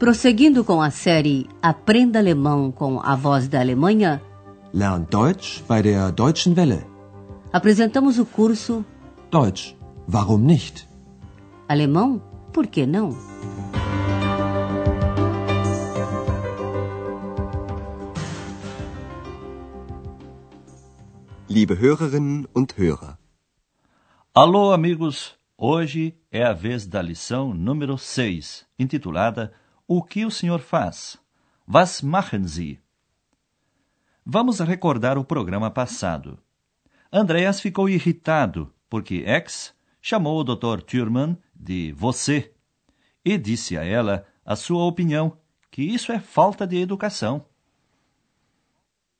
Prosseguindo com a série Aprenda Alemão com a Voz da Alemanha, Lern Deutsch bei der Deutschen Welle. apresentamos o curso Deutsch, warum nicht? Alemão, por que não? Liebe Hörerinnen und Hörer, Alô, amigos! Hoje é a vez da lição número 6, intitulada O que o senhor faz? Was machen Sie? Vamos recordar o programa passado. Andreas ficou irritado porque X chamou o Dr. Thurman de você e disse a ela a sua opinião, que isso é falta de educação.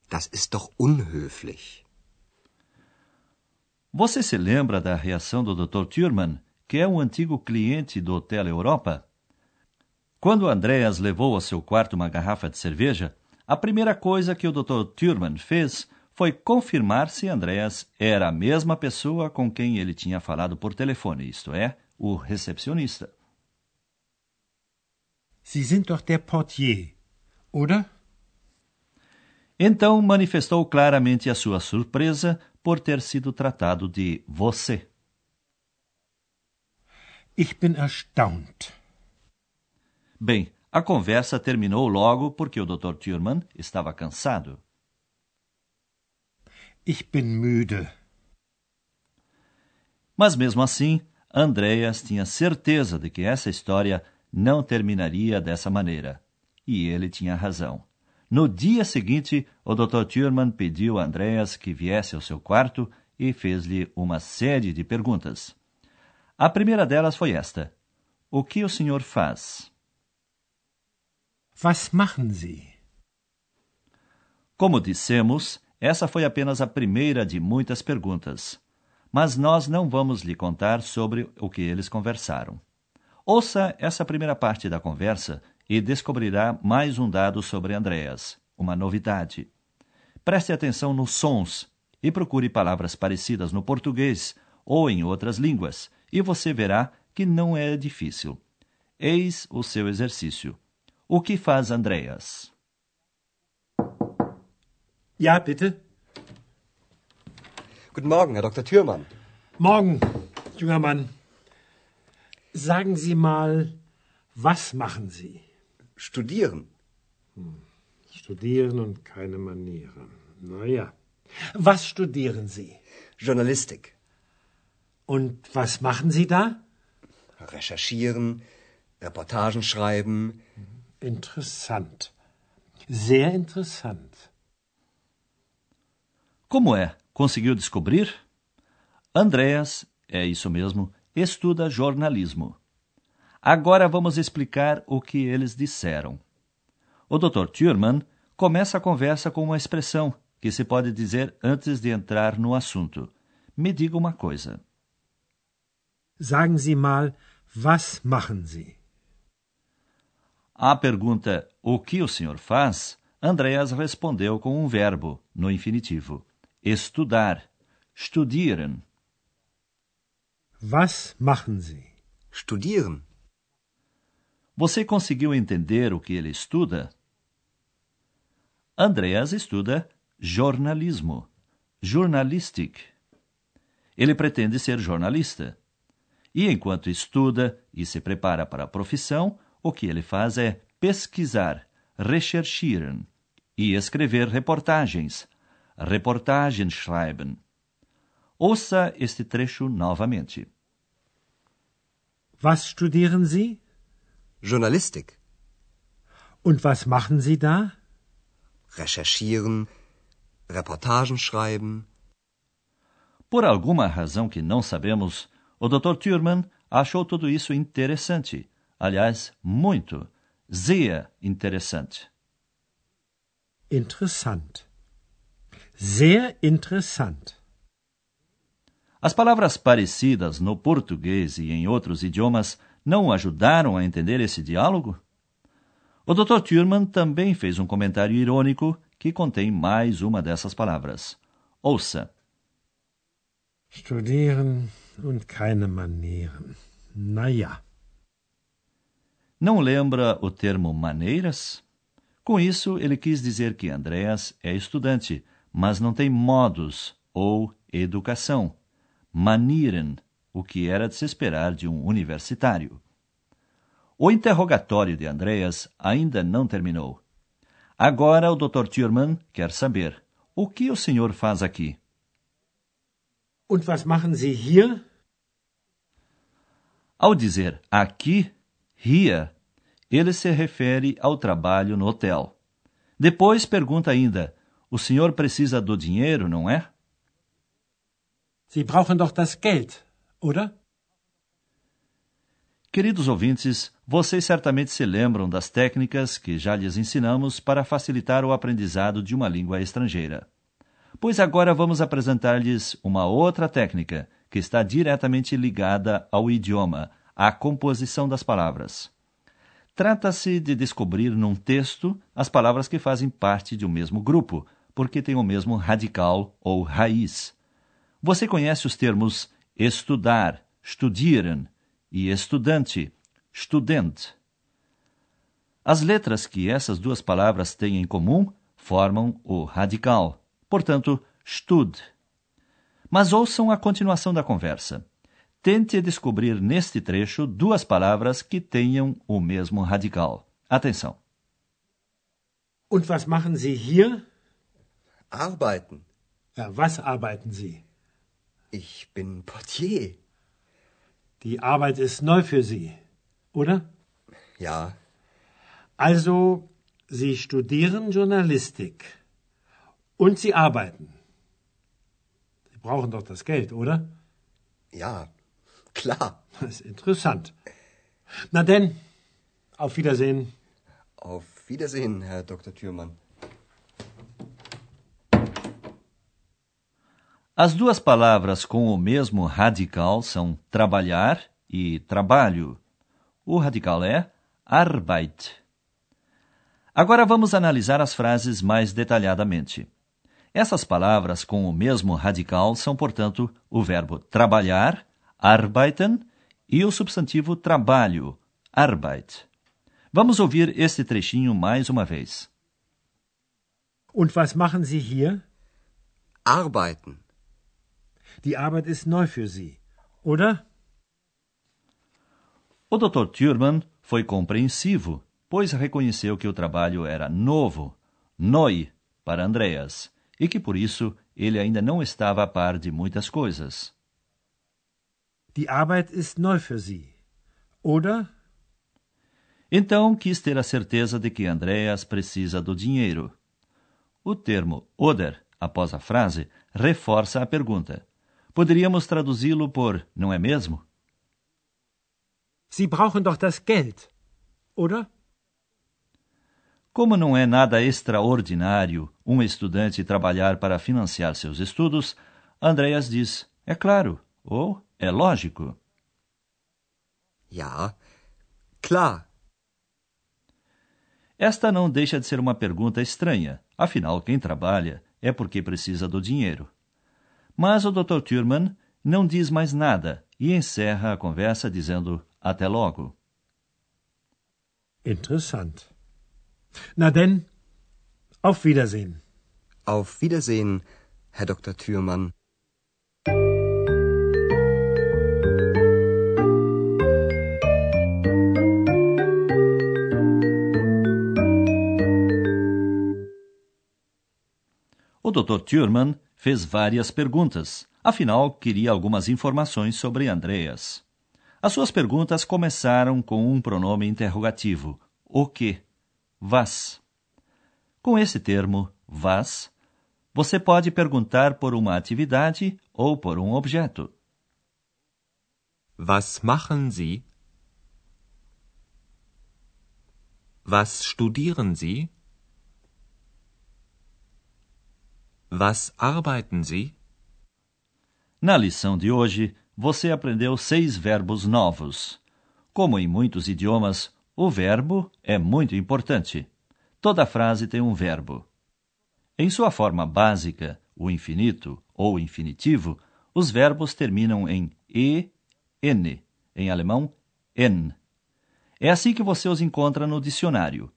das ist doch unhöflich. Você se lembra da reação do Dr. Thurman, que é um antigo cliente do Hotel Europa? Quando Andreas levou ao seu quarto uma garrafa de cerveja, a primeira coisa que o Dr. Thurman fez foi confirmar se Andreas era a mesma pessoa com quem ele tinha falado por telefone, isto é, o recepcionista. Sie sind doch der Portier, oder? Então manifestou claramente a sua surpresa por ter sido tratado de você. Ich bin erstaunt. Bem, a conversa terminou logo porque o Dr. Thurman estava cansado. Ich bin müde. Mas mesmo assim, Andreas tinha certeza de que essa história não terminaria dessa maneira. E ele tinha razão. No dia seguinte, o Dr. Thurman pediu a Andreas que viesse ao seu quarto e fez-lhe uma série de perguntas. A primeira delas foi esta: O que o senhor faz? Was machen Sie? Como dissemos, essa foi apenas a primeira de muitas perguntas. Mas nós não vamos lhe contar sobre o que eles conversaram. Ouça essa primeira parte da conversa e descobrirá mais um dado sobre Andreas, uma novidade. Preste atenção nos sons e procure palavras parecidas no português ou em outras línguas, e você verá que não é difícil. Eis o seu exercício. O que faz Andreas? Ja, bitte. Guten Morgen, Herr Dr. Thürmann. Morgen, junger Mann. Sagen Sie mal, was machen Sie? Studieren. Studieren und keine Manieren. Na ja. Was studieren Sie? Journalistik. Und was machen Sie da? Recherchieren, Reportagen schreiben. Interessant. Sehr interessant. Como é? Conseguiu descobrir? Andreas, é isso mesmo, estuda jornalismo. Agora vamos explicar o que eles disseram. O Dr. Thurman começa a conversa com uma expressão que se pode dizer antes de entrar no assunto. Me diga uma coisa. Sagen Sie mal, was machen Sie? À pergunta o que o senhor faz, Andreas respondeu com um verbo, no infinitivo. Estudar. Studieren. Was machen Sie? Studieren. Você conseguiu entender o que ele estuda? Andreas estuda jornalismo, journalistic. Ele pretende ser jornalista. E enquanto estuda e se prepara para a profissão, o que ele faz é pesquisar, recherchieren, e escrever reportagens, Reportagen schreiben. Ouça este trecho novamente. Was studieren Sie? Journalistik. Und was machen Sie da? Recherchieren, Reportagen schreiben. Por alguma razão que não sabemos, o Dr. Thurman achou tudo isso interessante. Aliás, muito. Sehr interessante. Interessant. Sehr interessant. As palavras parecidas no português e em outros idiomas não ajudaram a entender esse diálogo? O Dr. Thurman também fez um comentário irônico que contém mais uma dessas palavras. Ouça. Studieren und keine Manieren. Na ja. Não lembra o termo maneiras? Com isso, ele quis dizer que Andreas é estudante, mas não tem modos ou educação, manieren, o que era de se esperar de um universitário. O interrogatório de Andreas ainda não terminou. Agora o Dr. Thurman quer saber: o que o senhor faz aqui? Und was machen Sie hier? Ao dizer aqui, here, ele se refere ao trabalho no hotel. Depois pergunta ainda: o senhor precisa do dinheiro, não é? Sie brauchen doch das Geld, oder? Queridos ouvintes, vocês certamente se lembram das técnicas que já lhes ensinamos para facilitar o aprendizado de uma língua estrangeira. Pois agora vamos apresentar-lhes uma outra técnica que está diretamente ligada ao idioma, à composição das palavras. Trata-se de descobrir num texto as palavras que fazem parte de um mesmo grupo, porque têm o mesmo radical ou raiz. Você conhece os termos estudar, studieren, e estudante, student. As letras que essas duas palavras têm em comum formam o radical, portanto, stud. Mas ouçam a continuação da conversa. Tente descobrir neste trecho duas palavras que tenham o mesmo radical. Atenção. Und was machen Sie hier? Arbeiten. Ja, was arbeiten Sie? Ich bin Portier. Die Arbeit ist neu für Sie, oder? Ja. Also, Sie studieren Journalistik. Und Sie arbeiten. Sie brauchen doch das Geld, oder? Ja, klar. Das ist interessant. Na denn, auf Wiedersehen. Auf Wiedersehen, Herr Dr. Thürmann. As duas palavras com o mesmo radical são trabalhar e trabalho. O radical é Arbeit. Agora vamos analisar as frases mais detalhadamente. Essas palavras com o mesmo radical são, portanto, o verbo trabalhar, arbeiten, e o substantivo trabalho, Arbeit. Vamos ouvir este trechinho mais uma vez. Und was machen Sie hier? Arbeiten. Die Arbeit ist neu für Sie, oder? O Dr. Thurman foi compreensivo, pois reconheceu que o trabalho era novo, neu, para Andreas, e que por isso ele ainda não estava a par de muitas coisas. Die Arbeit ist neu für Sie, oder? Então quis ter a certeza de que Andreas precisa do dinheiro. O termo oder, após a frase, reforça a pergunta. Poderíamos traduzi-lo por não é mesmo? Sie brauchen doch das Geld, oder? Como não é nada extraordinário um estudante trabalhar para financiar seus estudos, Andreas diz: é claro, ou é lógico. Ja, klar. Esta não deixa de ser uma pergunta estranha, afinal, quem trabalha é porque precisa do dinheiro. Mas o Dr. Thurman não diz mais nada e encerra a conversa dizendo até logo. Interessant. Na denn, auf Wiedersehen. Auf Wiedersehen, Herr Dr. Thürmann. O Dr. Thurman fez várias perguntas, afinal queria algumas informações sobre Andreas. As suas perguntas começaram com um pronome interrogativo, o que? Was. Com esse termo, was, você pode perguntar por uma atividade ou por um objeto. Was machen Sie? Was studieren Sie? Was arbeiten Sie? Na lição de hoje, você aprendeu seis verbos novos. Como em muitos idiomas, o verbo é muito importante. Toda frase tem um verbo. Em sua forma básica, o infinito ou infinitivo, os verbos terminam em e, n, em alemão en. É assim que você os encontra no dicionário.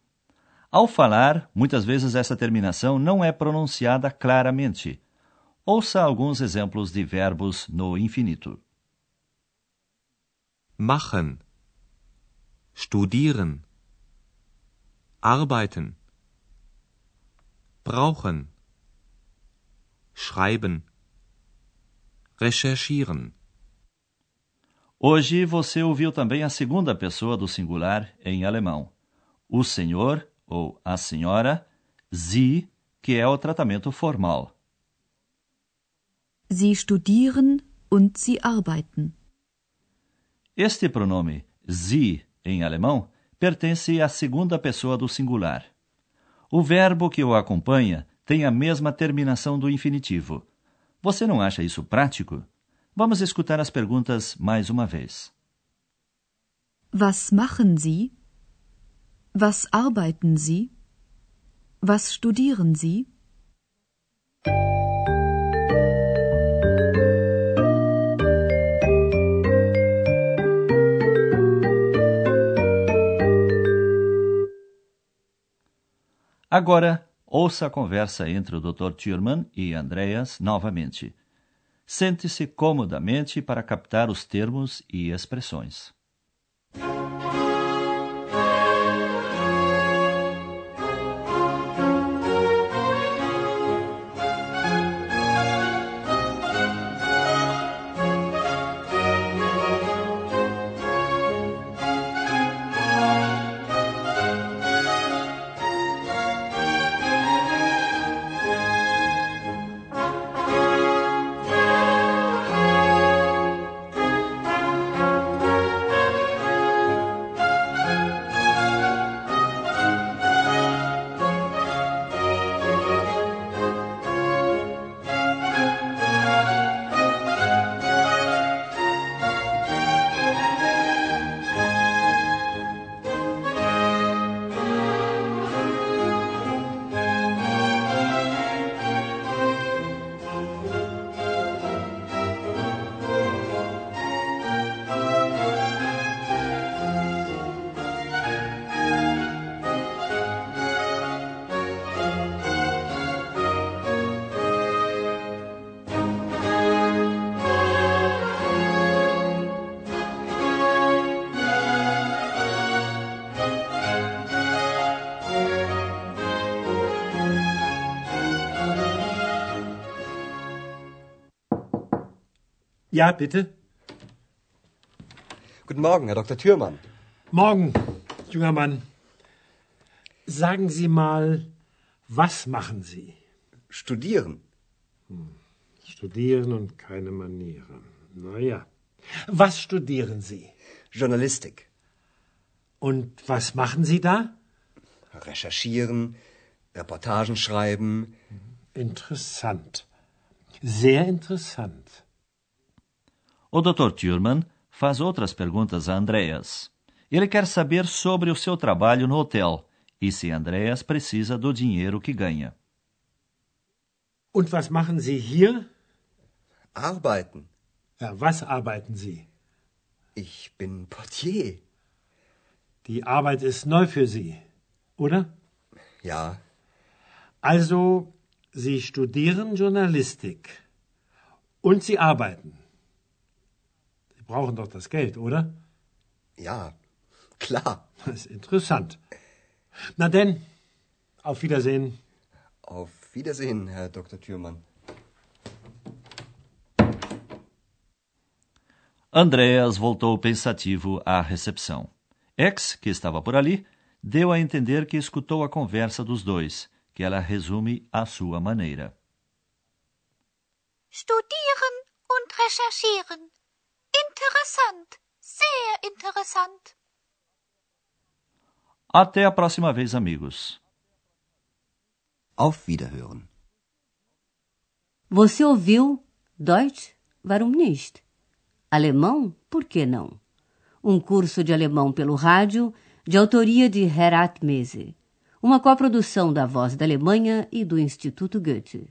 Ao falar, muitas vezes essa terminação não é pronunciada claramente. Ouça alguns exemplos de verbos no infinito. machen, studieren, arbeiten, brauchen, schreiben, recherchieren. Hoje você ouviu também a segunda pessoa do singular em alemão. O senhor ou a senhora, sie, que é o tratamento formal. Sie studieren und sie arbeiten. Este pronome sie em alemão pertence à segunda pessoa do singular. O verbo que o acompanha tem a mesma terminação do infinitivo. Você não acha isso prático? Vamos escutar as perguntas mais uma vez. Was machen Sie? Was arbeiten Sie? Was studieren Sie? Agora, ouça a conversa entre o Dr. Thurman e Andreas novamente. Sente-se comodamente para captar os termos e expressões. Ja, bitte. Guten Morgen, Herr Dr. Thürmann. Morgen, junger Mann. Sagen Sie mal, was machen Sie? Studieren. Studieren und keine Manieren. Na ja. Was studieren Sie? Journalistik. Und was machen Sie da? Recherchieren, Reportagen schreiben. Interessant. Sehr interessant. O Dr. Thurman faz outras perguntas a Andreas. Ele quer saber sobre o seu trabalho no hotel e se Andreas precisa do dinheiro que ganha. Und was machen Sie hier? Arbeiten. Ja, was arbeiten Sie? Ich bin Portier. Die Arbeit ist neu für Sie, oder? Ja, Also, Sie studieren Journalistik. Und Sie arbeiten. Sie brauchen doch das Geld, oder? ja, klar. Das ist interessant. Na denn, auf Wiedersehen. Auf Wiedersehen, Herr Dr. Thürmann. Andreas voltou pensativo à recepção. X, que estava por ali, deu a entender que escutou a conversa dos dois, que ela resume à sua maneira. Studieren und recherchieren. Interessant. Sehr interessant. Até a próxima vez, amigos. Auf Wiederhören. Você ouviu Deutsch? Warum nicht? Alemão? Por que não? Um curso de alemão pelo rádio, de autoria de Herat Mese. Uma coprodução da Voz da Alemanha e do Instituto Goethe.